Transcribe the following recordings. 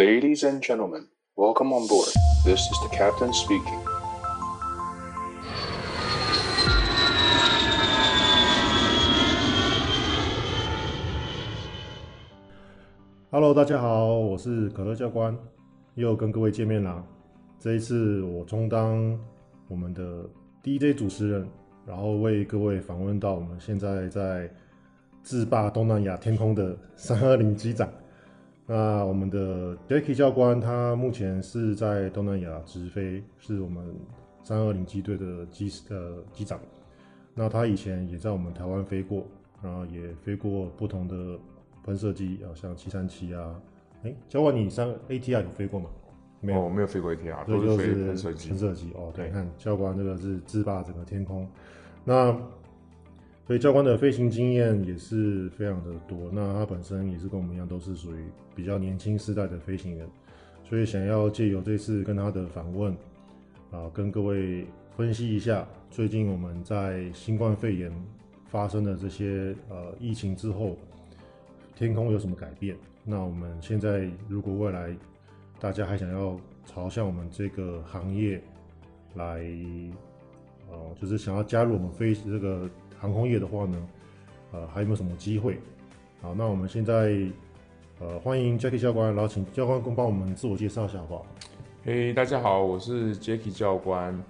Ladies and gentlemen, welcome on board. This is the captain speaking. Hello，大家好，我是可乐教官，又跟各位见面啦。这一次我充当我们的 DJ 主持人，然后为各位访问到我们现在在制霸东南亚天空的三二零机长。那我们的 Jacky 教官，他目前是在东南亚直飞，是我们三二零机队的机呃机长。那他以前也在我们台湾飞过，然后也飞过不同的喷射机，啊，像七三七啊。哎，教官，你上 ATR 有飞过吗？没有，哦、没有飞过 ATR，都是飞喷射机。喷射机哦，对，你看教官这个是制霸整个天空。那所以教官的飞行经验也是非常的多，那他本身也是跟我们一样，都是属于比较年轻世代的飞行员，所以想要借由这次跟他的访问，啊，跟各位分析一下最近我们在新冠肺炎发生的这些呃疫情之后，天空有什么改变？那我们现在如果未来大家还想要朝向我们这个行业来，呃，就是想要加入我们飞这个。航空业的话呢，呃，还有没有什么机会？好，那我们现在呃欢迎 Jacky 教官，然后请教官帮我们自我介绍一下好不好？嘿，大家好，我是 Jacky 教官。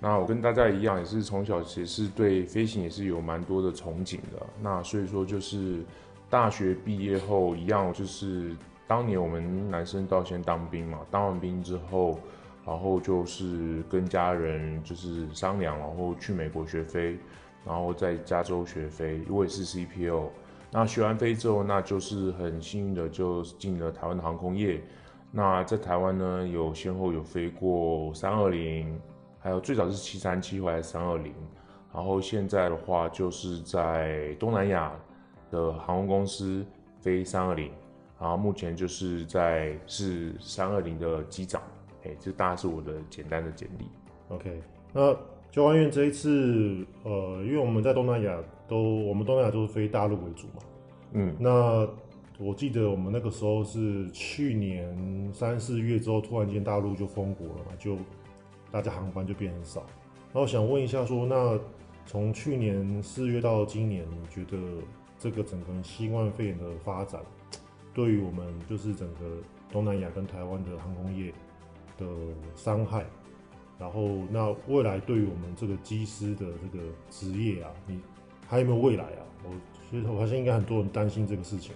那我跟大家一样，也是从小其实是对飞行也是有蛮多的憧憬的。那所以说就是大学毕业后一样，就是当年我们男生都要先当兵嘛，当完兵之后，然后就是跟家人就是商量，然后去美国学飞。然后在加州学飞，我也是 CPO。那学完飞之后，那就是很幸运的就进了台湾的航空业。那在台湾呢，有先后有飞过三二零，还有最早是七三七，后来三二零。然后现在的话，就是在东南亚的航空公司飞三二零。然后目前就是在是三二零的机长。哎，这大概是我的简单的简历。OK，那。教官员这一次，呃，因为我们在东南亚都，我们东南亚都是飞大陆为主嘛，嗯，那我记得我们那个时候是去年三四月之后，突然间大陆就封国了嘛，就大家航班就变很少。然后我想问一下说，说那从去年四月到今年，你觉得这个整个新冠肺炎的发展，对于我们就是整个东南亚跟台湾的航空业的伤害？然后，那未来对于我们这个机师的这个职业啊，你还有没有未来啊？我其实我发现应该很多人担心这个事情。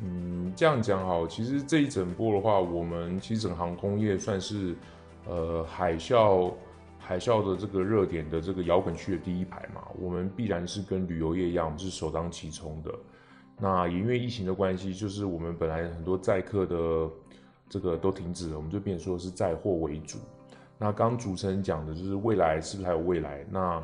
嗯，这样讲好，其实这一整波的话，我们其实整个航空业算是呃海啸海啸的这个热点的这个摇滚区的第一排嘛。我们必然是跟旅游业一样，我们是首当其冲的。那也因为疫情的关系，就是我们本来很多载客的这个都停止了，我们就变说是载货为主。那刚主持人讲的就是未来是不是还有未来？那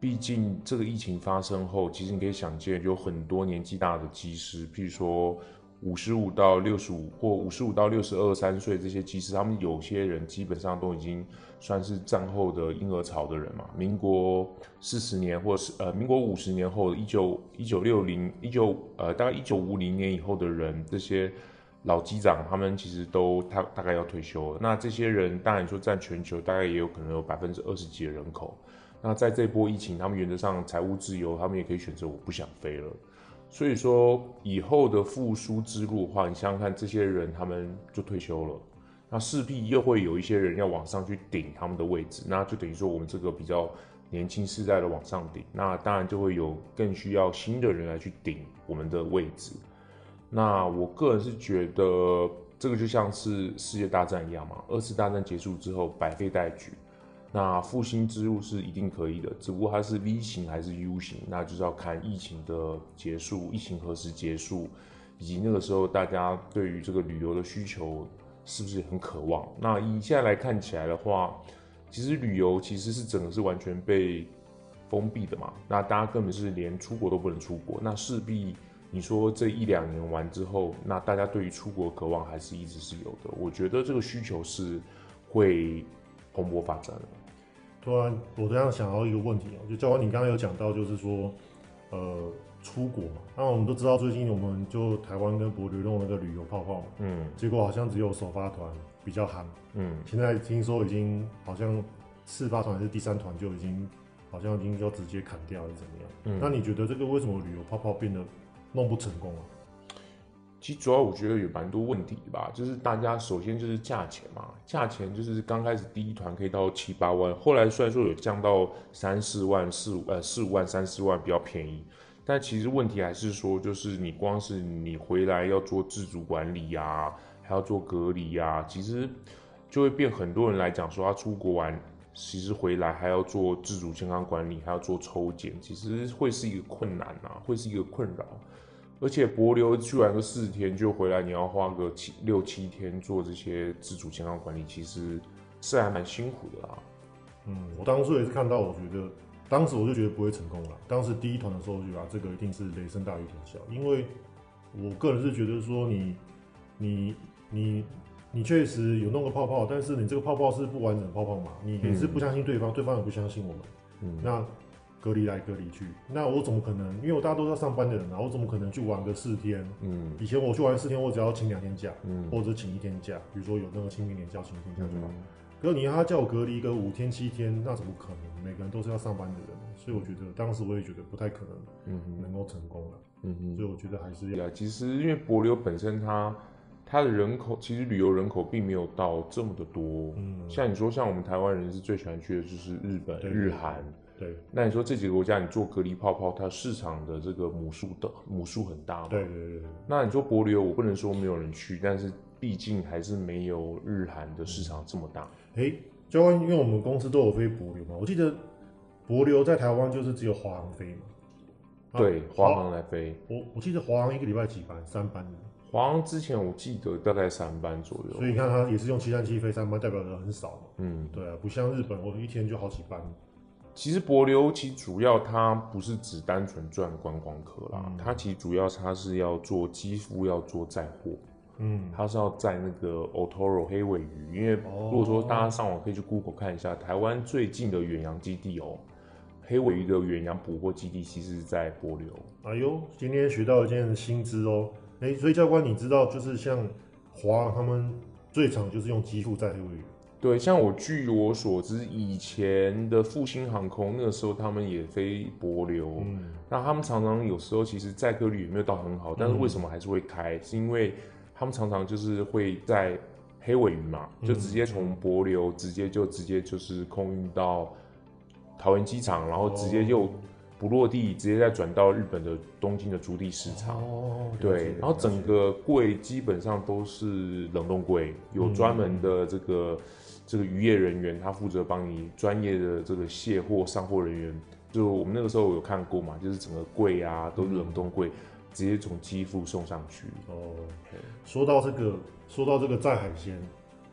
毕竟这个疫情发生后，其实你可以想见，有很多年纪大的机师，譬如说五十五到六十五或五十五到六十二三岁这些机师，他们有些人基本上都已经算是战后的婴儿潮的人嘛。民国四十年或是呃民国五十年后，一九一九六零一九呃大概一九五零年以后的人，这些。老机长他们其实都他大概要退休了，那这些人当然说占全球大概也有可能有百分之二十几的人口。那在这波疫情，他们原则上财务自由，他们也可以选择我不想飞了。所以说以后的复苏之路的话，你想想看，这些人他们就退休了，那势必又会有一些人要往上去顶他们的位置，那就等于说我们这个比较年轻世代的往上顶，那当然就会有更需要新的人来去顶我们的位置。那我个人是觉得这个就像是世界大战一样嘛，二次大战结束之后百废待举，那复兴之路是一定可以的，只不过它是 V 型还是 U 型，那就是要看疫情的结束，疫情何时结束，以及那个时候大家对于这个旅游的需求是不是很渴望。那以现在来看起来的话，其实旅游其实是整个是完全被封闭的嘛，那大家根本是连出国都不能出国，那势必。你说这一两年完之后，那大家对于出国渴望还是一直是有的。我觉得这个需求是会蓬勃发展的。突然，我这样想到一个问题哦，就教官，你刚刚有讲到，就是说，呃，出国嘛。那我们都知道，最近我们就台湾跟帛琉弄那个旅游泡泡嘛，嗯，结果好像只有首发团比较夯，嗯，现在听说已经好像次发团还是第三团就已经好像已经要直接砍掉还是怎么样？嗯，那你觉得这个为什么旅游泡泡变得弄不成功啊？其实主要我觉得有蛮多问题吧，就是大家首先就是价钱嘛，价钱就是刚开始第一团可以到七八万，后来虽然说有降到三四万、四五呃四五万、三四万比较便宜，但其实问题还是说，就是你光是你回来要做自主管理啊，还要做隔离啊，其实就会变很多人来讲说他出国玩，其实回来还要做自主健康管理，还要做抽检，其实会是一个困难啊，会是一个困扰。而且博流去玩个四天就回来，你要花个七六七天做这些自主健康管理，其实是还蛮辛苦的啦。嗯，我当初也是看到，我觉得当时我就觉得不会成功了。当时第一团的时候，我就觉得这个一定是雷声大雨点小，因为我个人是觉得说你你你你确实有弄个泡泡，但是你这个泡泡是不完整的泡泡嘛，你也是不相信对方，嗯、对方也不相信我们。嗯，那。隔离来隔离去，那我怎么可能？因为我大家都是要上班的人啊，我怎么可能去玩个四天？嗯，以前我去玩四天，我只要请两天假，嗯，或者请一天假，比如说有那个清明年假，请一天假就好。嗯、可是你他叫我隔离个五天七天，那怎么可能？每个人都是要上班的人，所以我觉得当时我也觉得不太可能，嗯，能够成功了，嗯哼，所以我觉得还是要。其实因为博流本身它它的人口其实旅游人口并没有到这么的多，嗯，像你说像我们台湾人是最喜欢去的就是日本、对日韩。对，那你说这几个国家，你做隔离泡泡，它市场的这个母数的母数很大嘛？对对对。那你说博流，我不能说没有人去，但是毕竟还是没有日韩的市场这么大。哎、欸，教官，因为我们公司都有飞博流嘛，我记得博流在台湾就是只有华航飞嘛。对，华航来飞。我我记得华航一个礼拜几班？三班。华航之前我记得大概三班左右。所以你看，它也是用七三七飞三班，代表的很少嘛。嗯，对啊，不像日本，我一天就好几班。其实博流其实主要它不是只单纯赚观光客啦，嗯、它其实主要它是要做肌肤，要做载货，嗯，它是要载那个 Otoro 黑尾鱼，因为如果说大家上网可以去 Google 看一下，台湾最近的远洋基地哦、喔，黑尾鱼的远洋捕获基地其实是在帛琉。哎呦，今天学到一件新知哦、喔，哎、欸，所以教官你知道，就是像华他们最常就是用肌肤载黑尾鱼。对，像我据我所知，以前的复兴航空那个时候他们也飞帛琉，嗯、那他们常常有时候其实载客率也没有到很好，但是为什么还是会开？嗯、是因为他们常常就是会在黑尾鱼嘛，就直接从帛琉直接就直接就是空运到桃园机场，然后直接就不落地，直接再转到日本的东京的筑地市场。哦，对，然后整个柜基本上都是冷冻柜，有专门的这个。嗯这个渔业人员他负责帮你专业的这个卸货上货人员，就我们那个时候有看过嘛，就是整个柜啊都是冷冻柜，嗯、直接从机腹送上去。哦，对说到这个，说到这个在海鲜，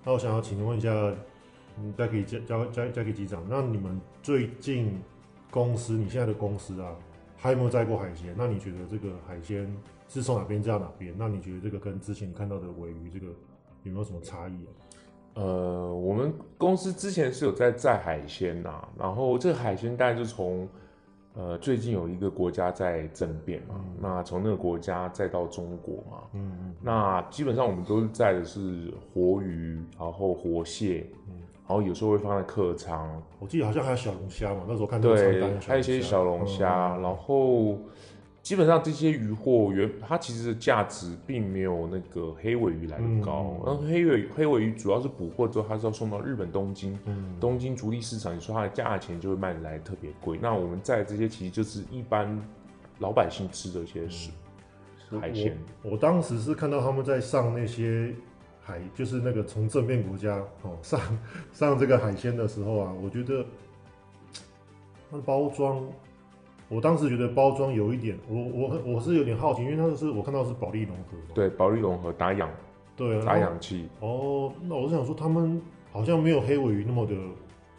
那我想要请问一下，嗯，再给交交交交给机长，那你们最近公司，你现在的公司啊，还有没有载过海鲜？那你觉得这个海鲜是从哪边载到哪边？那你觉得这个跟之前你看到的尾鱼这个有没有什么差异啊？呃，我们公司之前是有在载海鲜呐、啊，然后这个海鲜大概就从，呃，最近有一个国家在政变嘛，嗯、那从那个国家再到中国嘛，嗯嗯，那基本上我们都是载的是活鱼，然后活蟹，嗯，然后有时候会放在客舱，我记得好像还有小龙虾嘛，那时候看到对，还有一些小龙虾，嗯、然后。基本上这些鱼货原它其实的价值并没有那个黑尾鱼来的高，然后、嗯、黑尾黑尾鱼主要是捕获之后，它是要送到日本东京，嗯、东京筑地市场，你说它的价钱就会卖来特别贵。那我们在这些其实就是一般老百姓吃的一些海鲜。我当时是看到他们在上那些海，就是那个从正面国家哦上上这个海鲜的时候啊，我觉得 它的包装。我当时觉得包装有一点，我我我是有点好奇，因为它是我看到是保利融合，对，保利融合打氧，对啊，打氧气。哦，那我是想说，他们好像没有黑尾鱼那么的，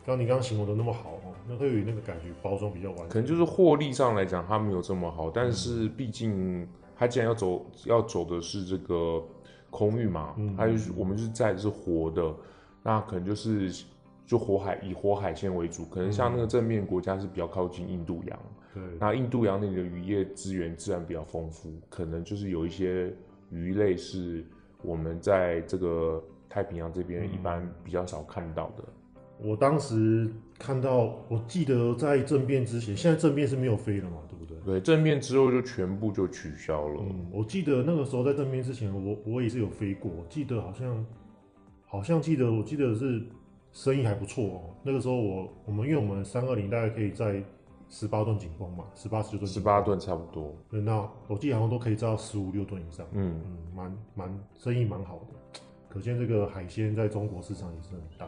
刚你刚刚形容的那么好哦。那黑尾鱼那个感觉包装比较完整，可能就是获利上来讲，它没有这么好。但是毕竟它既然要走要走的是这个空域嘛，嗯，还有我们就是在的是活的，那可能就是。就活海以活海鲜为主，可能像那个正面国家是比较靠近印度洋，对，那印度洋那里的渔业资源自然比较丰富，可能就是有一些鱼类是我们在这个太平洋这边一般比较少看到的。我当时看到，我记得在政变之前，现在政变是没有飞了嘛，对不对？对，政变之后就全部就取消了。嗯，我记得那个时候在政变之前，我我也是有飞过，记得好像好像记得我记得是生意还不错哦。那个时候我我们因为我们三二零大概可以在十八吨警封嘛，十八十九吨，十八吨差不多。对，那我记得好像都可以造到十五六吨以上。嗯嗯，蛮蛮生意蛮好的，可见这个海鲜在中国市场也是很大。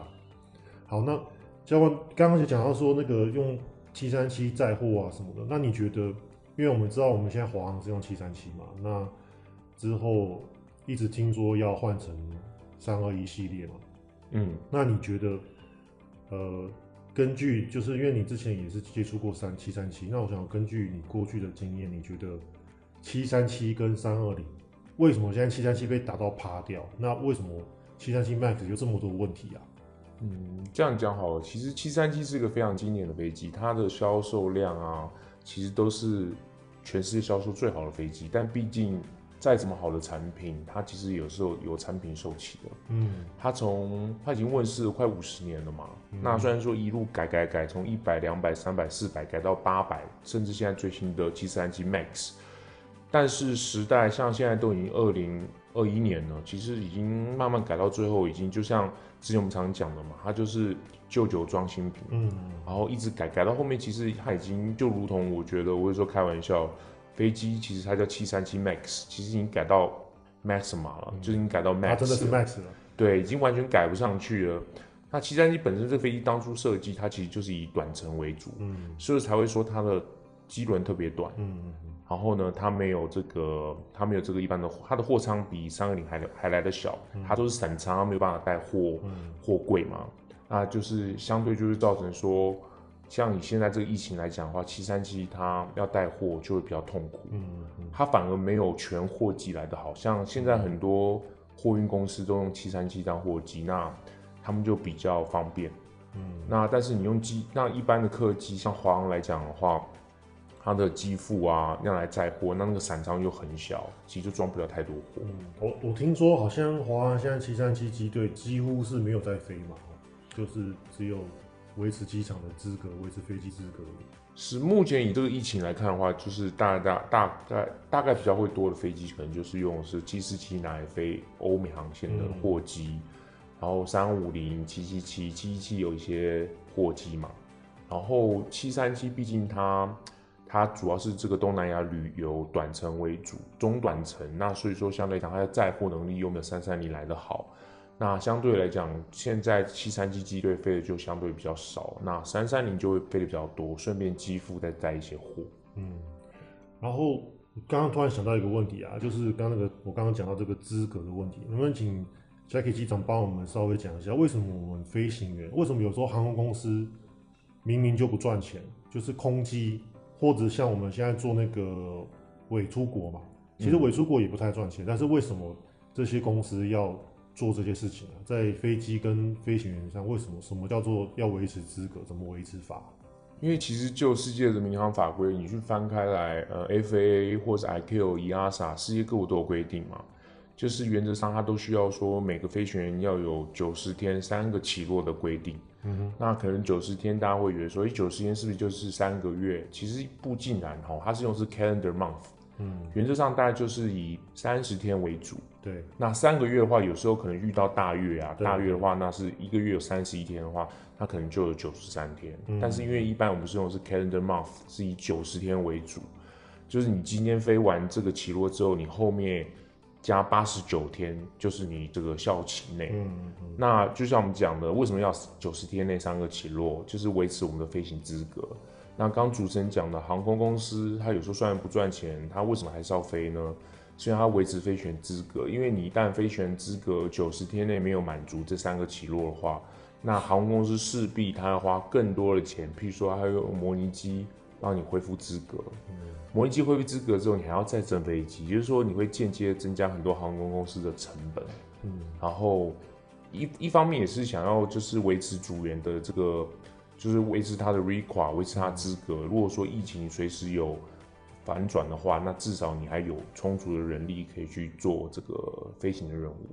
好，那教官刚刚就讲到说那个用七三七载货啊什么的，那你觉得，因为我们知道我们现在华航是用七三七嘛，那之后一直听说要换成三二一系列嘛，嗯，那你觉得，呃，根据就是因为你之前也是接触过三七三七，那我想根据你过去的经验，你觉得七三七跟三二零为什么现在七三七被打到趴掉？那为什么七三七 MAX 有这么多问题啊？嗯，这样讲好了。其实七三七是一个非常经典的飞机，它的销售量啊，其实都是全世界销售最好的飞机。但毕竟再怎么好的产品，它其实有时候有产品受气的。嗯，它从它已经问世了快五十年了嘛。嗯、那虽然说一路改改改，从一百、两百、三百、四百改到八百，甚至现在最新的七三七 MAX，但是时代像现在都已经二零二一年了，其实已经慢慢改到最后，已经就像。之前我们常讲的嘛，它就是旧酒装新品，嗯，然后一直改改到后面，其实它已经就如同我觉得，我有时候开玩笑，飞机其实它叫七三七 MAX，其实已经改到 Maxima 了，嗯、就已经改到 Max，它真的是 Max 了，对，已经完全改不上去了。那七三七本身这飞机当初设计，它其实就是以短程为主，嗯，所以才会说它的机轮特别短，嗯。然后呢，它没有这个，它没有这个一般的，它的货舱比三二零还还来得小，嗯、它都是散仓，它没有办法带货、嗯、货柜嘛，那就是相对就是造成说，像你现在这个疫情来讲的话，七三七它要带货就会比较痛苦，嗯嗯、它反而没有全货机来的好，像现在很多货运公司都用七三七当货机，那他们就比较方便，嗯，那但是你用机，那一般的客机，像华航来讲的话。它的机腹啊，要来载货，那那个伞仓又很小，其实就装不了太多货。嗯，我我听说好像华航现在七三七机队几乎是没有在飞嘛，就是只有维持机场的资格，维持飞机资格。是目前以这个疫情来看的话，就是大大大概大概比较会多的飞机，可能就是用的是七四七拿来飞欧美航线的货机，嗯、然后三五零、七七七、七七七有一些货机嘛，然后七三七毕竟它。它主要是这个东南亚旅游短程为主，中短程，那所以说相对来讲，它的载货能力又没有三三零来的好。那相对来讲，现在七三七机队飞的就相对比较少，那三三零就会飞的比较多，顺便机腹再带一些货。嗯，然后刚刚突然想到一个问题啊，就是刚刚那个我刚刚讲到这个资格的问题，能不能请 Jackie 机长帮我们稍微讲一下，为什么我们飞行员，为什么有时候航空公司明明就不赚钱，就是空机？或者像我们现在做那个伪出国嘛，其实伪出国也不太赚钱，嗯、但是为什么这些公司要做这些事情啊？在飞机跟飞行员上，为什么？什么叫做要维持资格？怎么维持法？因为其实就世界的民航法规，你去翻开来，呃，FAA 或者 ICAO、EASA，世界各国都有规定嘛，就是原则上它都需要说每个飞行员要有九十天三个起落的规定。嗯哼，那可能九十天，大家会以为说，哎，九十天是不是就是三个月？其实不尽然哈，它是用是 calendar month，嗯，原则上大概就是以三十天为主。对，那三个月的话，有时候可能遇到大月啊，大月的话，那是一个月有三十一天的话，它可能就有九十三天。嗯，但是因为一般我们是用的是 calendar month，是以九十天为主，就是你今天飞完这个起落之后，你后面。加八十九天就是你这个效期内，嗯嗯、那就像我们讲的，为什么要九十天内三个起落，就是维持我们的飞行资格。那刚主持人讲的航空公司，它有时候虽然不赚钱，它为什么还是要飞呢？虽然它维持飞行资格，因为你一旦飞行资格九十天内没有满足这三个起落的话，那航空公司势必它要花更多的钱，譬如说它要用模拟机帮你恢复资格。嗯模拟机恢复资格之后，你还要再增飞机，也就是说你会间接增加很多航空公司的成本。嗯，然后一一方面也是想要就是维持组员的这个，就是维持他的 requa，维持他资格。如果说疫情随时有反转的话，那至少你还有充足的人力可以去做这个飞行的任务。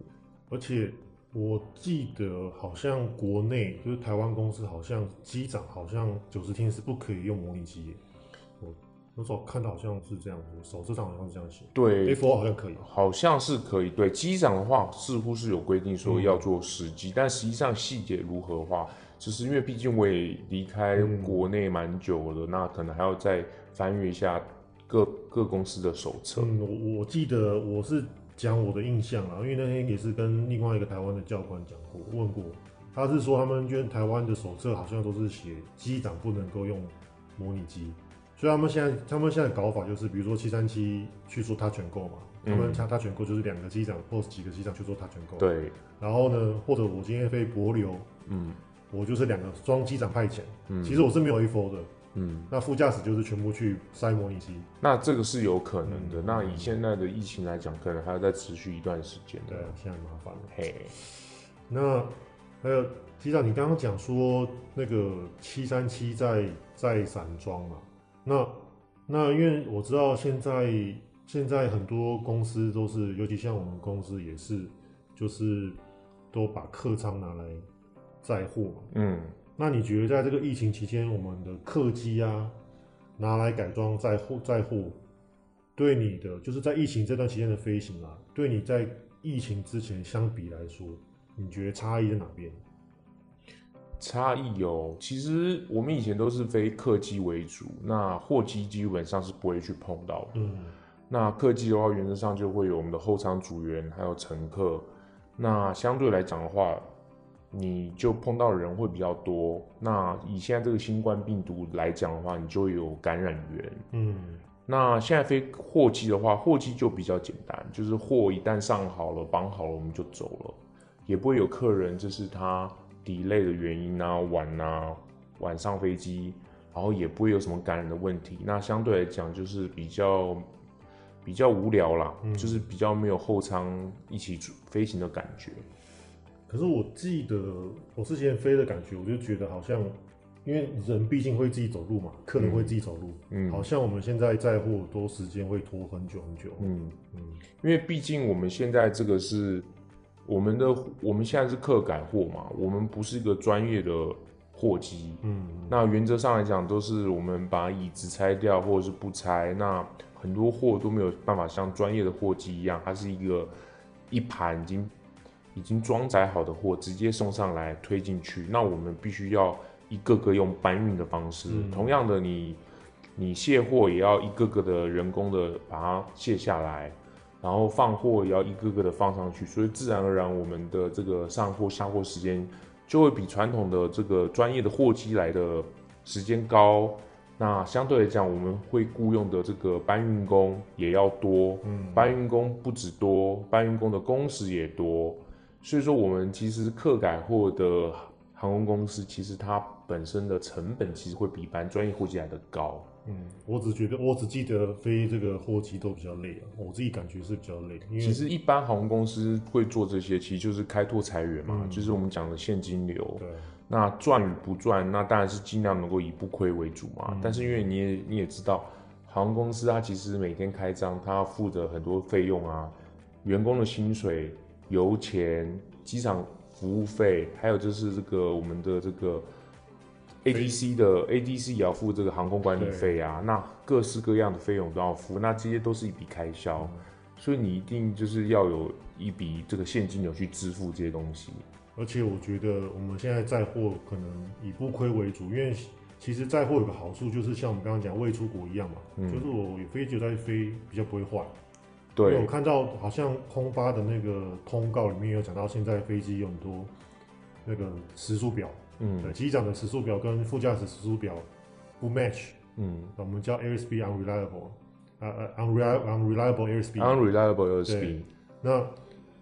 而且我记得好像国内就是台湾公司，好像机长好像九十天是不可以用模拟机。我那时候看到好像是这样子，手册上好像是这样写。对，F4 好像可以，好像是可以。对，机长的话似乎是有规定说要做实机，嗯，但实际上细节如何的话，就是因为毕竟我也离开国内蛮久了，嗯，那可能还要再翻阅一下各各公司的手册。嗯，我我记得我是讲我的印象啊，因为那天也是跟另外一个台湾的教官讲过，问过，他是说他们觉得台湾的手册好像都是写机长不能够用模拟机。所以他们现在，他们现在搞法就是，比如说七三七去做 touch and go 嘛，嗯、他们他 touch and go 就是两个机长或者几个机长去做 touch and go。对。然后呢，或者我今天飞帛琉，嗯，我就是两个双机长派遣，嗯，其实我是没有 A4 的，嗯，那副驾驶就是全部去塞模拟机。那这个是有可能的。嗯、那以现在的疫情来讲，可能还要再持续一段时间。对，现在麻烦了。嘿，那还有机长，你刚刚讲说那个七三七在在散装嘛？那那因为我知道现在现在很多公司都是，尤其像我们公司也是，就是都把客舱拿来载货嘛。嗯。那你觉得在这个疫情期间，我们的客机啊拿来改装载货载货，对你的就是在疫情这段期间的飞行啊，对你在疫情之前相比来说，你觉得差异在哪边？差异有，其实我们以前都是飞客机为主，那货机基本上是不会去碰到的。嗯，那客机的话，原则上就会有我们的后舱组员还有乘客。那相对来讲的话，你就碰到的人会比较多。那以现在这个新冠病毒来讲的话，你就有感染源。嗯，那现在飞货机的话，货机就比较简单，就是货一旦上好了、绑好了，我们就走了，也不会有客人这是他。delay 的原因啊，晚啊，晚上飞机，然后也不会有什么感染的问题。那相对来讲，就是比较比较无聊啦，嗯，就是比较没有后舱一起飞行的感觉。可是我记得我之前飞的感觉，我就觉得好像，因为人毕竟会自己走路嘛，客人会自己走路，嗯，好像我们现在载货都时间会拖很久很久，嗯嗯，因为毕竟我们现在这个是。我们的我们现在是客改货嘛，我们不是一个专业的货机，嗯，那原则上来讲都是我们把椅子拆掉或者是不拆，那很多货都没有办法像专业的货机一样，它是一个一盘已经已经装载好的货直接送上来推进去，那我们必须要一个个用搬运的方式，嗯，同样的你你卸货也要一个个的人工的把它卸下来。然后放货也要一个个的放上去，所以自然而然我们的这个上货下货时间就会比传统的这个专业的货机来的时间高。那相对来讲，我们会雇佣的这个搬运工也要多，嗯，搬运工不止多，搬运工的工时也多。所以说，我们其实客改货的航空公司，其实它本身的成本其实会比一般专业货机来的高。嗯，我只觉得，我只记得飞这个货机都比较累啊，我自己感觉是比较累。因为其实一般航空公司会做这些，其实就是开拓财源嘛，嗯、就是我们讲的现金流。对，那赚与不赚，那当然是尽量能够以不亏为主嘛。嗯、但是因为你也你也知道，航空公司它其实每天开张，它要负责很多费用啊，员工的薪水、油钱、机场服务费，还有就是这个我们的这个。ADC 的 ADC 也要付这个航空管理费啊，那各式各样的费用都要付，那这些都是一笔开销，嗯，所以你一定就是要有一笔这个现金流去支付这些东西。而且我觉得我们现在载货可能以不亏为主，因为其实载货有个好处就是像我们刚刚讲未出国一样嘛，嗯，就是我有飞机在飞比较不会坏。对，我看到好像空巴的那个通告里面有讲到，现在飞机有很多那个时速表。嗯，机长的时速表跟副驾驶时速表不 match，嗯，我们叫 airspeed unreliable，啊啊 unreliable unreliable airspeed，unreliable airspeed。那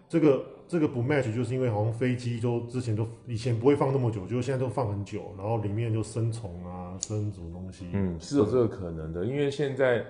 这个这个不 match 就是因为好像飞机都之前都以前不会放那么久，就现在都放很久，然后里面就生虫啊，生什么东西。嗯，是有这个可能的，因为现在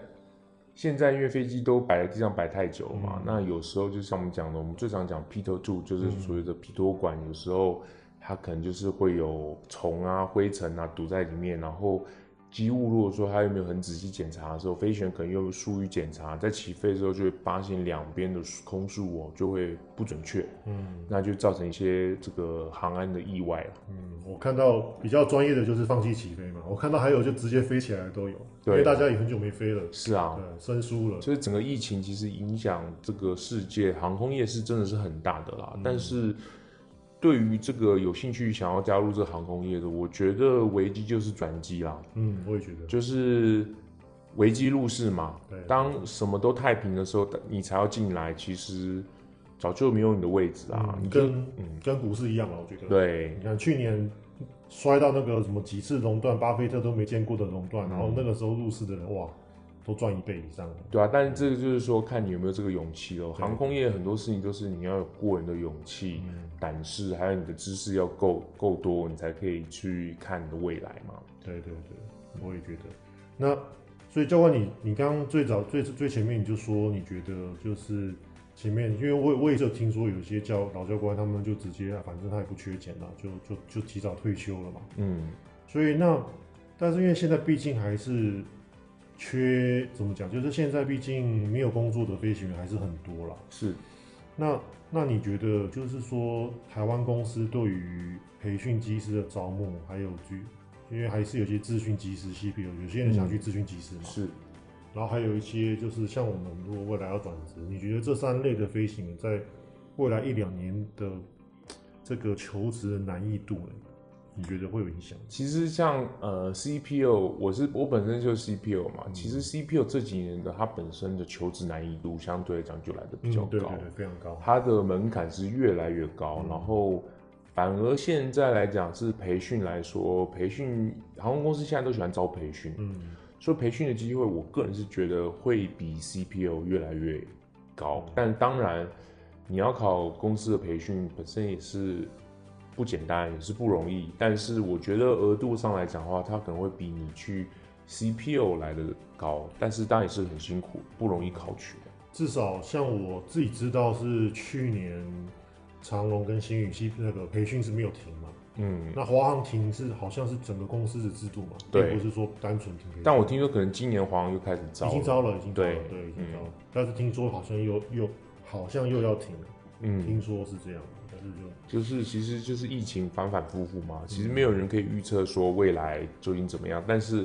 现在因为飞机都摆在地上摆太久嘛，嗯、那有时候就像我们讲的，我们最常讲 p e t e r 2就是所谓的皮托管，有时候它可能就是会有虫啊、灰尘啊堵在里面，然后。机务如果说他有没有很仔细检查的时候，飞行员可能又疏于检查，在起飞的时候就会发现两边的空速哦就会不准确，嗯，那就造成一些这个航安的意外了。嗯，我看到比较专业的就是放弃起飞嘛，我看到还有就直接飞起来的都有，对，因为大家也很久没飞了。是啊，对，生疏了。所以整个疫情其实影响这个世界航空业是真的是很大的啦，嗯、但是。对于这个有兴趣想要加入这个航空业的，我觉得危机就是转机啦。嗯，我也觉得，就是危机入市嘛。对，当什么都太平的时候，你才要进来，其实早就没有你的位置啊。嗯、你跟嗯跟股市一样嘛，我觉得。对，你看去年摔到那个什么几次熔断，巴菲特都没见过的熔断，嗯、然后那个时候入市的人哇。都赚一倍以上，对啊，但是这个就是说，看你有没有这个勇气喽。航空业很多事情都是你要有过人的勇气、胆识，还有你的知识要够够多，你才可以去看你的未来嘛。对对对，我也觉得。那所以教官你，你你刚刚最早最最前面你就说，你觉得就是前面，因为我我也是有听说有些教老教官他们就直接，反正他也不缺钱了，就就就提早退休了嘛。嗯。所以那，但是因为现在毕竟还是。缺怎么讲？就是现在毕竟没有工作的飞行员还是很多啦。是，那那你觉得就是说，台湾公司对于培训机师的招募，还有去，因为还是有些咨询机师 CPO，有些人想去咨询机师嘛。是，然后还有一些就是像我们如果未来要转职，你觉得这三类的飞行员在未来一两年的这个求职的难易度呢？你觉得会有影响？其实像呃 CPO，我是我本身就是 CPO 嘛。嗯、其实 CPO 这几年的它本身的求职难易度相对来讲就来的比较高，嗯、对对对，非常高。它的门槛是越来越高，嗯、然后反而现在来讲是培训来说，培训航空公司现在都喜欢招培训，嗯，所以培训的机会，我个人是觉得会比 CPO 越来越高。嗯、但当然，你要考公司的培训本身也是。不简单，也是不容易，但是我觉得额度上来讲的话，它可能会比你去 CPO 来的高，但是当然也是很辛苦，不容易考取的。至少像我自己知道是去年长隆跟星宇系那个培训是没有停嘛，嗯，那华航停是好像是整个公司的制度嘛，对，不是说单纯停。但我听说可能今年华航又开始招，已经招了，已经招了，对，对，已经招了，嗯、但是听说好像又又好像又要停了，嗯，听说是这样。就是，其实就是疫情反反复复嘛。其实没有人可以预测说未来究竟怎么样。但是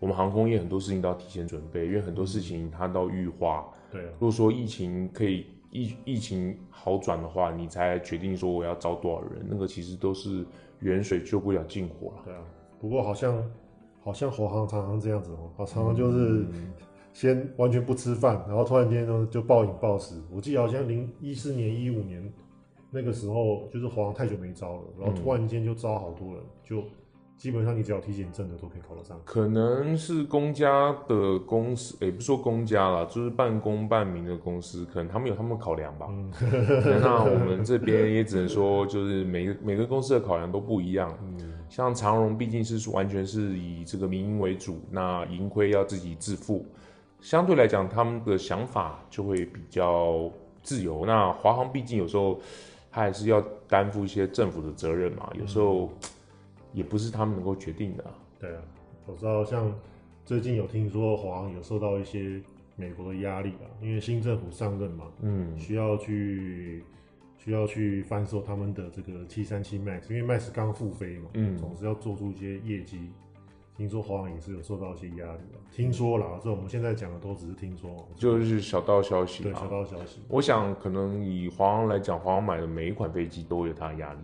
我们航空业很多事情都要提前准备，因为很多事情它都预化。对。如果说疫情可以疫疫情好转的话，你才决定说我要招多少人，那个其实都是远水救不了近火了。对啊。不过好像好像华航常常这样子哦，好常常就是先完全不吃饭，然后突然间就就暴饮暴食。我记得好像零一四年、一五年。那个时候就是华航太久没招了，然后突然间就招好多人，嗯、就基本上你只要体检证的都可以考得上。可能是公家的公司，也、欸、不说公家啦，就是半公半民的公司，可能他们有他们考量吧。嗯、那我们这边 也只能说，就是每个每个公司的考量都不一样。嗯、像长荣毕竟是完全是以这个民营为主，那盈亏要自己自负，相对来讲他们的想法就会比较自由。那华航毕竟有时候。他还是要担负一些政府的责任嘛，有时候也不是他们能够决定的。对啊，我知道，像最近有听说华航有受到一些美国的压力啊，因为新政府上任嘛，嗯，需要去需要去翻售他们的这个七三七 MAX，因为 MAX 刚复飞嘛，嗯，总是要做出一些业绩。听说华航也是有受到一些压力的，听说啦，这我们现在讲的都只是听说，就是小道消息。对，小道消息。我想可能以华航来讲，华航买的每一款飞机都有它的压力。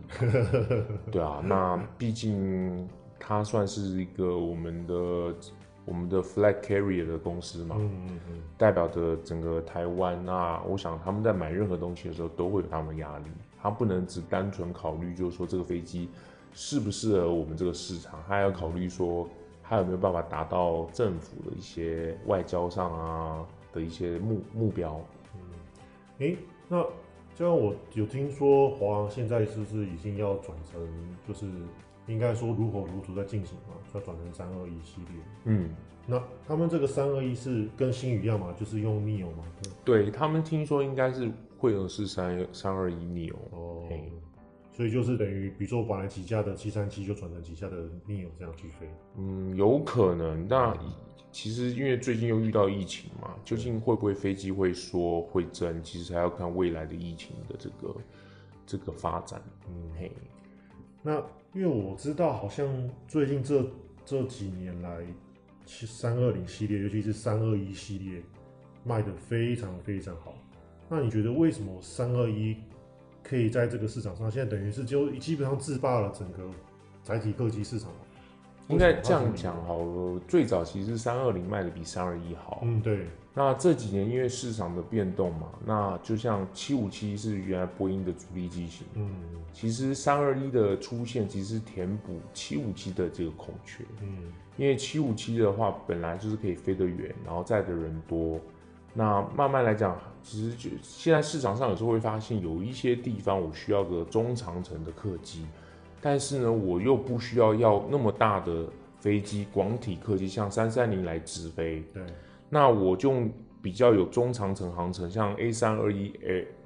对啊，那毕竟它算是一个我们的我们的 flag carrier 的公司嘛，嗯嗯嗯，代表着整个台湾。那我想他们在买任何东西的时候都会有他们的压力，他不能只单纯考虑就是说这个飞机适不适合我们这个市场，他还要考虑说。他有没有办法达到政府的一些外交上啊的一些目目标？嗯，哎、欸，那就像我有听说华航现在是不是已经要转成，就是应该说如火如荼在进行嘛，要转成三二一系列。嗯，那他们这个三二一是跟新宇一样嘛，就是用 Neo 嘛？对，对他们听说应该是会有是三三二一 Neo 哦，所以就是等于比如说本来几架的七三七就转成几架的 Neo 这样去飞。嗯，有可能。那其实因为最近又遇到疫情嘛，究竟会不会飞机会说会增，其实还要看未来的疫情的这个这个发展。嗯嘿。那因为我知道，好像最近这这几年来，其三二零系列，尤其是三二一系列，卖的非常非常好。那你觉得为什么三二一可以在这个市场上，现在等于是就基本上制霸了整个载体客机市场？应该这样讲好了，最早其实三二零卖的比三二一好。嗯，对。那这几年因为市场的变动嘛，那就像七五七是原来波音的主力机型，嗯，其实三二一的出现其实是填补七五七的这个空缺，嗯，因为七五七的话本来就是可以飞得远，然后载的人多，那慢慢来讲，其实就现在市场上有时候会发现有一些地方我需要个中长程的客机，但是呢，我又不需要要那么大的飞机，广体客机像三三零来直飞，对。那我就比较有中长程航程，像 A 三二一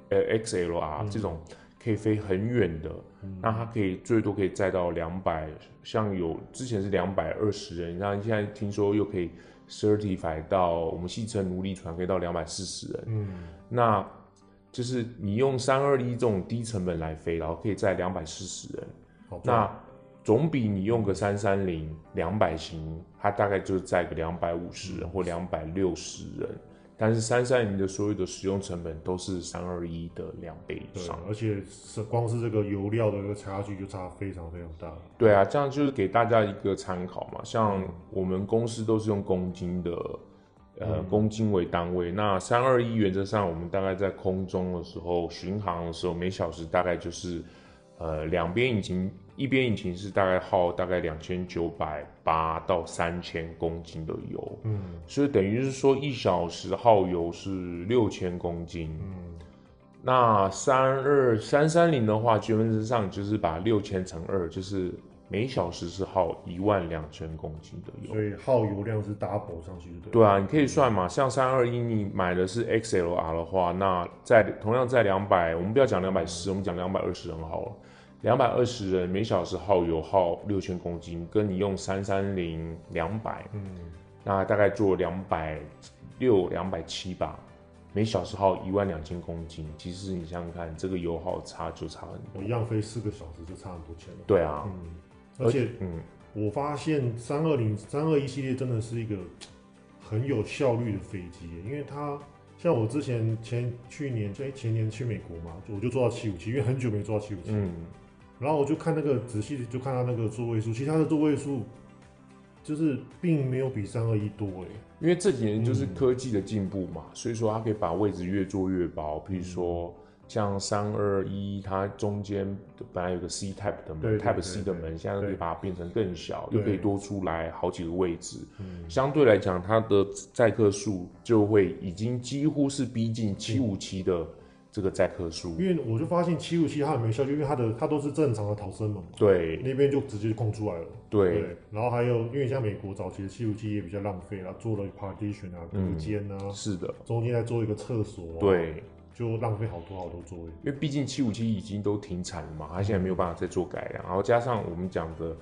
呃 XLR 这种可以飞很远的，嗯、那它可以最多可以载到两百，像有之前是两百二十人，然后现在听说又可以 certify 到我们戏称奴隶船可以到两百四十人，嗯，那就是你用三二一这种低成本来飞，然后可以载两百四十人，那。总比你用个三三零两百型，它大概就载个两百五十人或两百六十人，但是三三零的所有的使用成本都是三二一的两倍以上，而且是光是这个油料的一个差距就差非常非常大。对啊，这样就是给大家一个参考嘛。像我们公司都是用公斤的，呃，公斤为单位。那三二一原则上，我们大概在空中的时候巡航的时候，每小时大概就是，呃，两边引擎。一边引擎是大概耗大概两千九百八到三千公斤的油，嗯，所以等于是说一小时耗油是六千公斤，嗯，那三二三三零的话，基本上就是把六千乘二，就是每小时是耗一万两千公斤的油，所以耗油量是 double 上去的，对，对啊，你可以算嘛，像三二一你买的是 XLR 的话，那在同样在两百，我们不要讲两百四，我们讲两百二十人好了。两百二十人每小时耗油耗六千公斤，跟你用三三零两百，嗯，那大概做两百六两百七吧，每小时耗一万两千公斤。其实你想想看，这个油耗差就差很多。我一样飞四个小时就差很多钱了。对啊，嗯，而且，嗯，我发现三二零三二一系列真的是一个很有效率的飞机，因为它像我之前前去年就前年去美国嘛，我就坐到七五七，因为很久没坐到七五七。嗯。然后我就看那个仔细就看他那个座位数，其他的座位数就是并没有比三二一多哎，因为这几年就是科技的进步嘛，嗯、所以说它可以把位置越做越薄。比如说像三二一，它中间本来有个 C type 的门，Type C 的门，现在可以把它变成更小，又可以多出来好几个位置。嗯、相对来讲，它的载客数就会已经几乎是逼近七五七的。嗯这个载客数，因为我就发现七五七它也没效，就因为它的它都是正常的逃生嘛，对，那边就直接空出来了，对，对。然后还有，因为像美国早期的七五七也比较浪费了，做了 partition 啊，隔间啊，是的，中间再做一个厕所，对，就浪费好多好多座位。因为毕竟七五七已经都停产了嘛，它现在没有办法再做改良，然后加上我们讲的。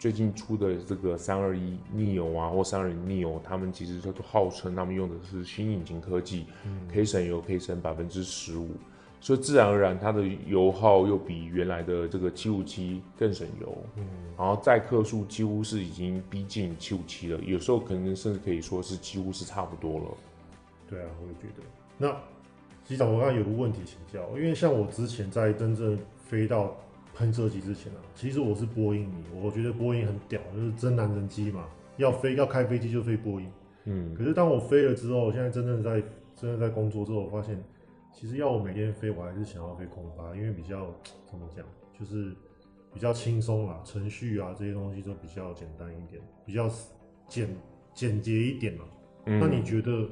最近出的这个三二一 neo 啊，或三二零 neo，他们其实都号称他们用的是新引擎科技，嗯、可以省油，可以省百分之十五，所以自然而然它的油耗又比原来的这个七五七更省油，嗯，然后载客数几乎是已经逼近七五七了，有时候可能甚至可以说是几乎是差不多了。对啊，我也觉得。那机长，我刚才有个问题请教，因为像我之前在真正飞到。喷射机之前啊，其实我是波音迷，我觉得波音很屌，就是真男人机嘛，要飞要开飞机就飞波音。嗯，可是当我飞了之后，现在真正在真正在工作之后，我发现其实要我每天飞，我还是想要飞空巴，因为比较怎么讲，就是比较轻松啦，程序啊这些东西都比较简单一点，比较简简洁一点嘛。嗯，那你觉得？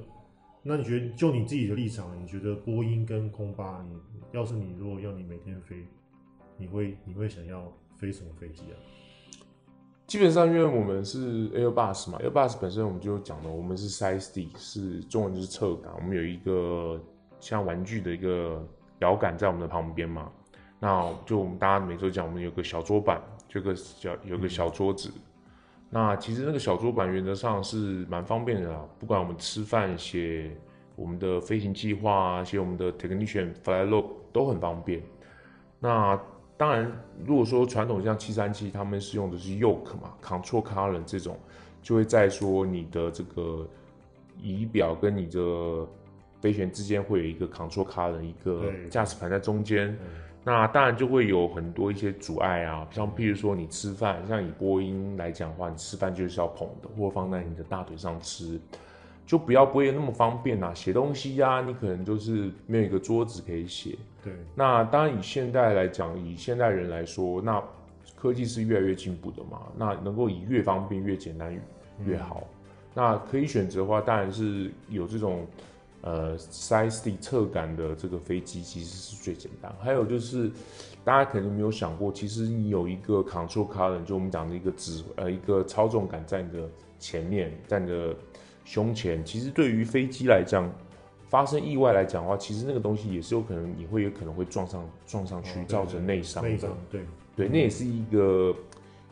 那你觉得就你自己的立场，你觉得波音跟空巴，你要是你如果要你每天飞？你会你会想要飞什么飞机啊？基本上，因为我们是 Airbus 嘛，Airbus 本身我们就讲了，我们是 Size D，是中文就是侧杆，我们有一个像玩具的一个摇杆在我们的旁边嘛。那就我们大家每周讲，我们有个小桌板，就个小有个小桌子。那其实那个小桌板原则上是蛮方便的啦，不管我们吃饭、写我们的飞行计划啊，写我们的 technician flight log 都很方便。那当然，如果说传统像七三七，他们是用的是 yoke 嘛，control column 这种，就会在说你的这个仪表跟你的飞旋之间会有一个 control column，一个驾驶盘在中间。那当然就会有很多一些阻碍啊，像譬如说你吃饭，像以波音来讲的话，你吃饭就是要捧的，或放在你的大腿上吃，就不要不会那么方便啊。写东西呀、啊，你可能就是没有一个桌子可以写。对。那当然以现代来讲，以现代人来说，那科技是越来越进步的嘛，那能够以越方便越简单越好。嗯、那可以选择的话，当然是有这种。呃，side stick 侧杆的这个飞机其实是最简单。还有就是，大家可能没有想过，其实你有一个 control column，就我们讲的一个指呃一个操纵杆在你的前面，在你的胸前。其实对于飞机来讲，发生意外来讲的话，其实那个东西也是有可能你会有可能会撞上撞上去，造成内伤的。内伤，对对，那也是一个。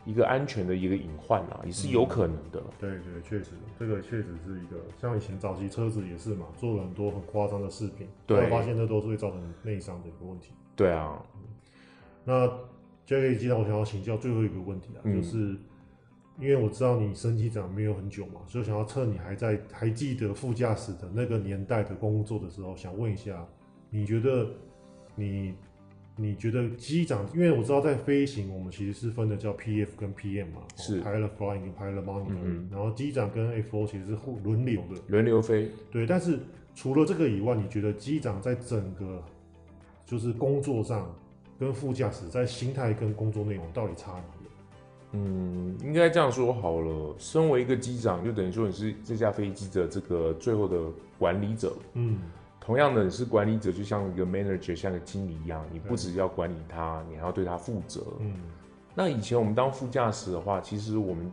一个安全的一个隐患啊，也是有可能的。嗯、对对，确实，这个确实是一个，像以前早期车子也是嘛，做了很多很夸张的视频，对，发现这都是会造成内伤的一个问题。对啊，嗯、那 Jack 机长，我想要请教最后一个问题啊，嗯、就是因为我知道你升机长没有很久嘛，所以想要趁你还在还记得副驾驶的那个年代的工作的时候，想问一下，你觉得你？你觉得机长，因为我知道在飞行，我们其实是分的叫 PF 跟 PM 嘛，是 Pilot Flying 跟 Pilot Monitoring，嗯，然后机长跟 FO 其实是互轮流的，轮流飞。对，但是除了这个以外，你觉得机长在整个就是工作上跟副驾驶在心态跟工作内容到底差哪里？嗯，应该这样说好了，身为一个机长，就等于说你是这架飞机的这个最后的管理者，嗯。同样的，你是管理者，就像一个 manager，像个经理一样，你不只要管理他，你还要对他负责。嗯，那以前我们当副驾驶的话，其实我们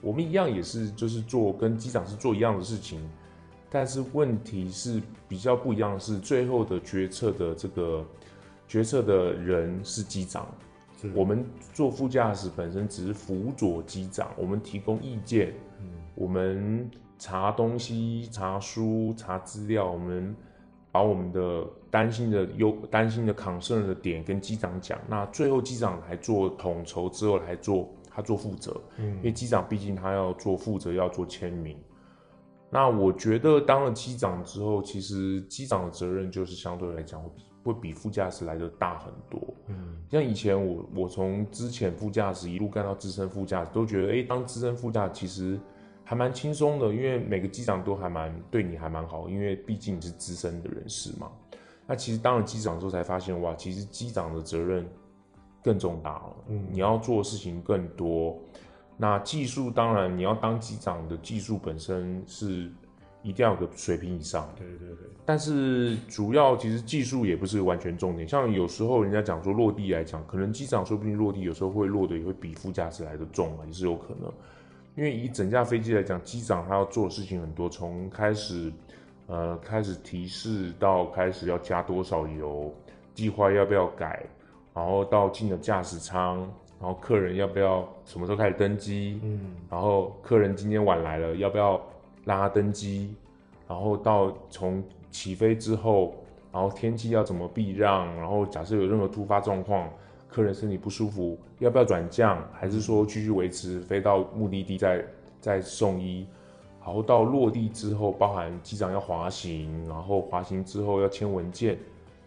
我们一样也是，就是做跟机长是做一样的事情，但是问题是比较不一样的是，最后的决策的这个决策的人是机长，我们做副驾驶本身只是辅佐机长，我们提供意见，嗯，我们查东西、查书、查资料，我们。把我们的担心的忧担心的 concern 的点跟机长讲，那最后机长来做统筹之后来做他做负责，嗯，因为机长毕竟他要做负责要做签名。那我觉得当了机长之后，其实机长的责任就是相对来讲会比会比副驾驶来的大很多，嗯，像以前我我从之前副驾驶一路干到资深副驾驶，都觉得哎，当资深副驾其实。还蛮轻松的，因为每个机长都还蛮对你还蛮好，因为毕竟你是资深的人士嘛。那其实当了机长之后才发现，哇，其实机长的责任更重大了。嗯，你要做的事情更多。那技术当然，你要当机长的技术本身是一定要有个水平以上。对对对。但是主要其实技术也不是完全重点，像有时候人家讲说落地来讲，可能机长说不定落地有时候会落的也会比副驾驶来的重嘛，也是有可能。因为以整架飞机来讲，机长他要做的事情很多，从开始，呃，开始提示到开始要加多少油，计划要不要改，然后到进了驾驶舱，然后客人要不要什么时候开始登机，嗯，然后客人今天晚来了，要不要让他登机，然后到从起飞之后，然后天气要怎么避让，然后假设有任何突发状况。客人身体不舒服，要不要转降？还是说继续维持飞到目的地再再送医？然后到落地之后，包含机长要滑行，然后滑行之后要签文件。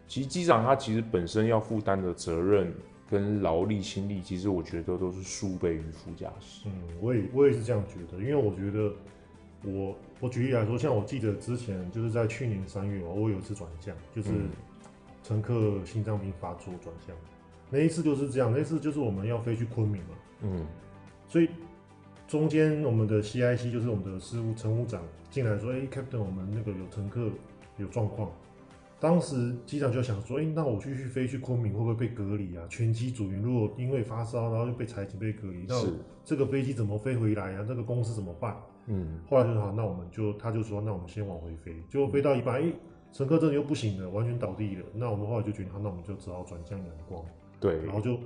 其实机长他其实本身要负担的责任跟劳力心力，其实我觉得都是数倍于副驾驶。嗯，我也我也是这样觉得，因为我觉得我我举例来说，像我记得之前就是在去年三月，我有一次转向，就是乘客心脏病发作转向。那一次就是这样，那一次就是我们要飞去昆明嘛，嗯，所以中间我们的 CIC 就是我们的事务乘务长进来说，哎，Captain，我们那个有乘客有状况，当时机长就想说，哎、欸，那我继续飞去昆明会不会被隔离啊？全机组员如果因为发烧，然后就被裁减被隔离，那这个飞机怎么飞回来呀、啊？这个公司怎么办？嗯，后来就说好，那我们就他就说，那我们先往回飞，结果飞到一半，哎、欸，乘客真的又不行了，完全倒地了。那我们后来就决定，好，那我们就只好转向阳光。对，然后就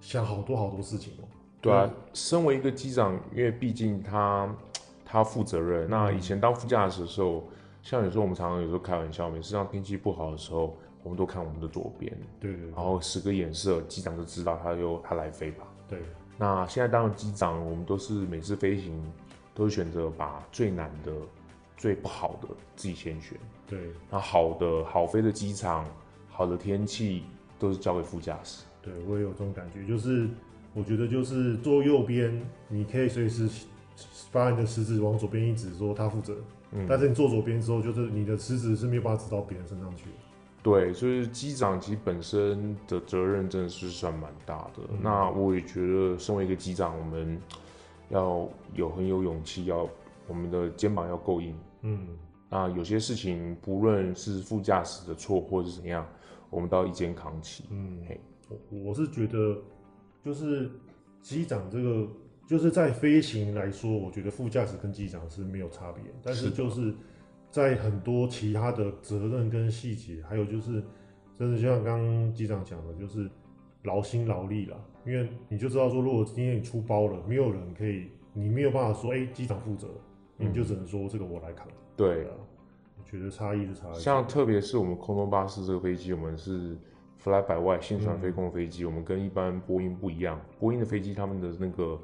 想好多好多事情哦。对啊，身为一个机长，因为毕竟他他负责任。那以前当副驾驶的时候。像有时候我们常常有时候开玩笑，每次当天气不好的时候，我们都看我们的左边，对，对对，然后使个眼色，机长就知道他又他来飞吧。对，那现在当了机长，我们都是每次飞行都是选择把最难的、最不好的自己先选。对，那好的好飞的机场、好的天气都是交给副驾驶。对，我也有这种感觉，就是我觉得就是坐右边，你可以随时把你的食指往左边一指，说他负责。嗯，但是你坐左边之后，就是你的食指是没有办法指到别人身上去。对，就是机长其实本身的责任真的是算蛮大的。嗯。那我也觉得，身为一个机长，我们要有很有勇气，要我们的肩膀要够硬。嗯，那有些事情不论是副驾驶的错或者是怎样，我们都要一肩扛起。嗯，嘿，我我是觉得，就是机长这个。就是在飞行来说，我觉得副驾驶跟机长是没有差别，但是就是在很多其他的责任跟细节，还有就是，真的就像刚刚机长讲的，就是劳心劳力啦。因为你就知道说，如果今天你出包了，没有人可以，你没有办法说，哎、欸，机长负责，你就只能说这个我来扛。对，对啊，我觉得差异是差异。像特别是我们空中巴士这个飞机，我们是 fly by wire 线传飞控飞机，我们跟一般波音不一样，波音的飞机他们的那个。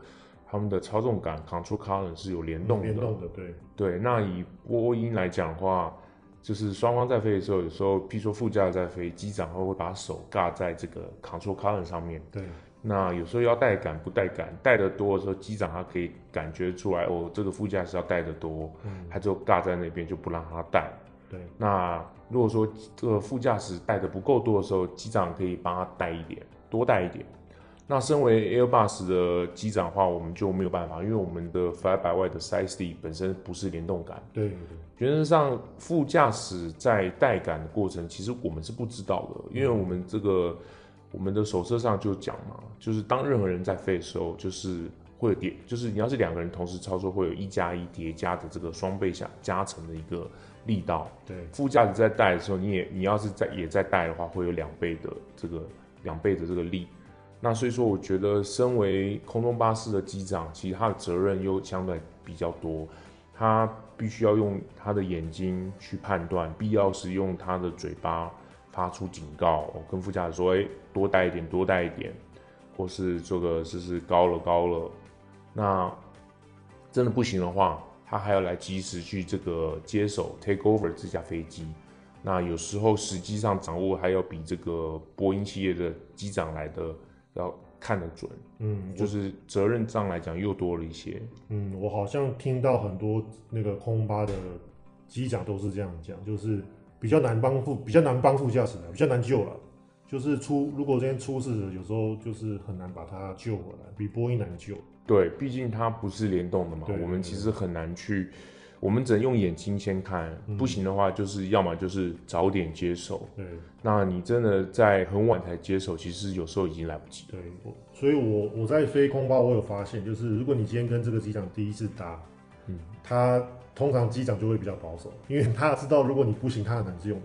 他们的操纵杆 control column 是有联动的，联动的，对对。那以波音来讲的话，就是双方在飞的时候，有时候，譬如说副驾在飞，机长会会把手挂在这个 control column 上面。对。那有时候要带感不带感，带的多的时候，机长他可以感觉出来，哦，这个副驾驶要带的多，嗯，他就挂在那边，就不让他带。对。那如果说这个副驾驶带的不够多的时候，机长可以帮他带一点，多带一点。那身为 Airbus 的机长的话，我们就没有办法，因为我们的 fly by wire 的 side stick 本身不是联动感。对，对，原则上副驾驶在带感的过程，其实我们是不知道的，因为我们这个我们的手册上就讲嘛，就是当任何人在飞的时候，就是会有叠，就是你要是两个人同时操作，会有一加一叠加的这个双倍下加成的一个力道。对，副驾驶在带的时候，你也你要是在也在带的话，会有两倍的这个两倍的这个力。那所以说，我觉得身为空中巴士的机长，其实他的责任又相对比较多，他必须要用他的眼睛去判断，必要时用他的嘴巴发出警告，跟副驾驶说：“哎，多带一点，多带一点。”或是这个就是高了，高了。那真的不行的话，他还要来及时去这个接手 take over 这架飞机。那有时候实际上掌握还要比这个波音企业的机长来的。要看得准，嗯，就是责任上来讲又多了一些。嗯，我好像听到很多那个空巴的机长都是这样讲，就是比较难帮副，比较难帮副驾驶的，比较难救了。就是出如果今天出事了，有时候就是很难把他救回来，比波音难救。对，毕竟它不是联动的嘛，我们其实很难去。我们只能用眼睛先看，不行的话，就是要么就是早点接手。对，那你真的在很晚才接手，其实有时候已经来不及。对，所以我我在飞空巴，我有发现，就是如果你今天跟这个机长第一次搭，嗯，他通常机长就会比较保守，因为他知道如果你不行，他很难用。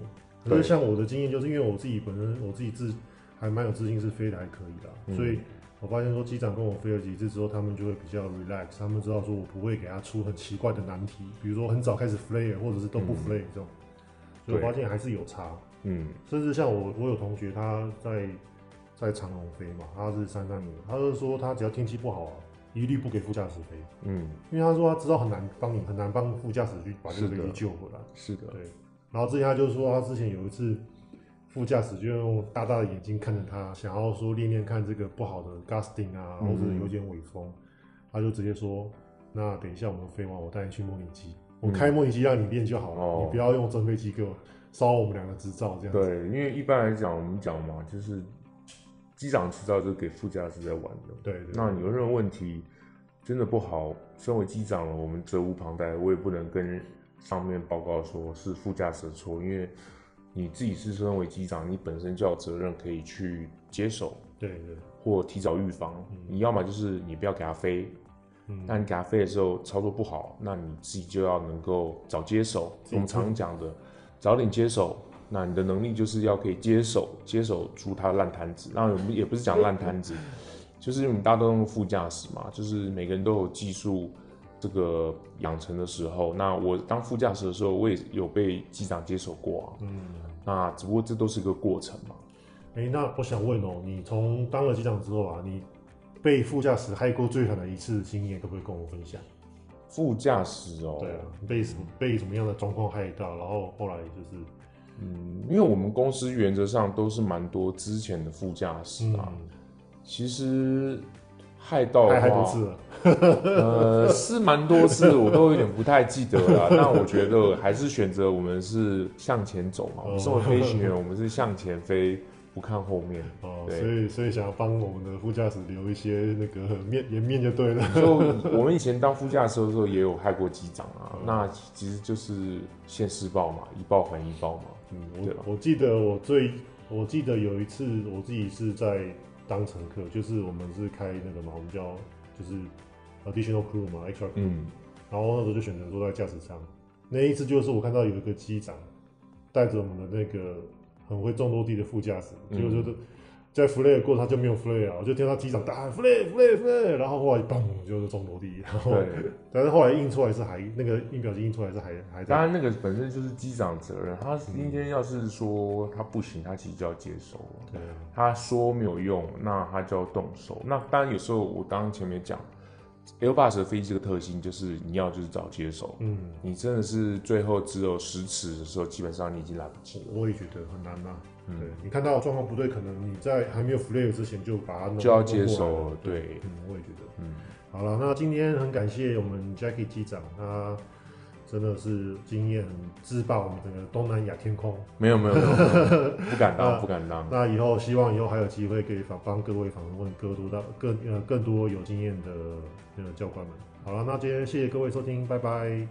可是像我的经验，就是因为我自己本身我自己自还蛮有自信，是飞得还可以的，嗯，所以。我发现说机长跟我飞了几次之后，他们就会比较 relax，他们知道说我不会给他出很奇怪的难题，比如说很早开始 flare 或者是都不 flare 这种，嗯、所以我发现还是有差。嗯，甚至像我，我有同学他在在长龙飞嘛，他是三三零，他就说他只要天气不好啊，一律不给副驾驶飞。嗯，因为他说他知道很难帮你，很难帮副驾驶去把这个飞机救回来。是的，对。然后之前他就说他之前有一次。副驾驶就用大大的眼睛看着他，想要说练练看这个不好的 gusting 啊，或者有点尾风，他就直接说：“那等一下我们飞完，我带你去模拟机，我开模拟机让你练就好了，嗯、你不要用真飞机给我烧我们两个执照这样子。”对，因为一般来讲，我们讲嘛，就是机长迟早就是给副驾驶在玩的。对，对，对，那你有任何问题真的不好，身为机长了，我们责无旁贷，我也不能跟上面报告说是副驾驶的错，因为。你自己是身为机长，你本身就有责任可以去接手，对对，或提早预防。嗯、你要么就是你不要给他飞，嗯，那你给他飞的时候操作不好，那你自己就要能够早接手。我们常讲的，早点接手，那你的能力就是要可以接手，接手出他的烂摊子。那我们也不是讲烂摊子，就是我们大家都用副驾驶嘛，就是每个人都有技术。这个养成的时候，那我当副驾驶的时候，我也有被机长接手过啊。嗯，那只不过这都是一个过程嘛。哎、欸，那我想问哦，你从当了机长之后啊，你被副驾驶害过最狠的一次经验，可不可以跟我分享？副驾驶哦，对啊，被什么被什么样的状况害到，然后后来就是，嗯，因为我们公司原则上都是蛮多之前的副驾驶啊，嗯、其实。害到的话，多次了，呃，是蛮多次，我都有点不太记得了。但我觉得还是选择我们是向前走嘛。我们身为飞行员，我们是向前飞，不看后面。哦，所以所以想要帮我们的副驾驶留一些那个面颜面就对了。就我们以前当副驾驶的时候也有害过机长啊。那其实就是现世报嘛，一报还一报嘛。嗯，我我记得我最我记得有一次我自己是在。当乘客就是我们是开那个嘛，我们叫就是 additional crew 嘛，extra crew，嗯，然后那时候就选择坐在驾驶舱。那一次就是我看到有一个机长带着我们的那个很会重落地的副驾驶，结果就是。在 flare 的过程他就没有 flare 啊，我就听到机长大喊 flare flare flare，然后后来嘣就是撞落地，然后 但是后来印出来是还那个印表机印出来是还还在。当然那个本身就是机长责任，他今天要是说他不行，他其实就要接手。对，他说没有用，那他就要动手。那当然有时候我刚刚前面讲。Airbus 的飞机这个特性就是你要就是早接手，嗯，你真的是最后只有十尺的时候，基本上你已经来不及了。我也觉得很难呐、啊，嗯，对你看到状况不对，可能你在还没有 flare 之前就把它弄就要接手，对，嗯，我也觉得，嗯，好了，那今天很感谢我们 Jackie 机长，他。真的是经验很自爆我们整个东南亚天空。没有没有没有，不敢当不敢当。那以后希望以后还有机会可以访帮各位访问更多到更呃更多有经验的那个教官们。好了，那今天谢谢各位收听，拜拜。